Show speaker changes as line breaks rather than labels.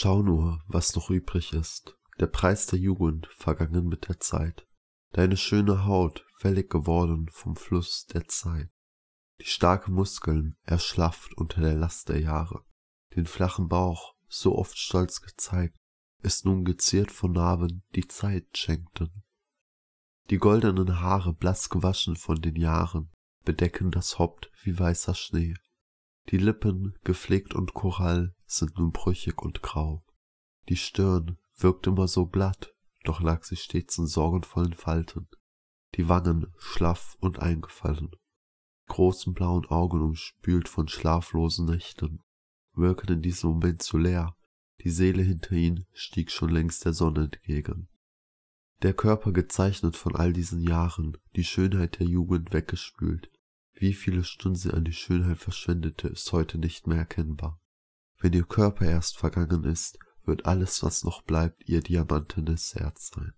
Schau nur, was noch übrig ist, der Preis der Jugend, vergangen mit der Zeit. Deine schöne Haut, wellig geworden vom Fluss der Zeit. Die starken Muskeln erschlafft unter der Last der Jahre. Den flachen Bauch, so oft stolz gezeigt, ist nun geziert von Narben, die Zeit schenkten. Die goldenen Haare, blass gewaschen von den Jahren, bedecken das Haupt wie weißer Schnee. Die Lippen, gepflegt und Korall, sind nun brüchig und grau. Die Stirn wirkt immer so glatt, doch lag sie stets in sorgenvollen Falten. Die Wangen schlaff und eingefallen. Großen blauen Augen umspült von schlaflosen Nächten, wirken in diesem Moment zu leer, die Seele hinter ihnen stieg schon längst der Sonne entgegen. Der Körper gezeichnet von all diesen Jahren, die Schönheit der Jugend weggespült. Wie viele Stunden sie an die Schönheit verschwendete, ist heute nicht mehr erkennbar. Wenn ihr Körper erst vergangen ist, wird alles, was noch bleibt, ihr diamantenes Herz sein.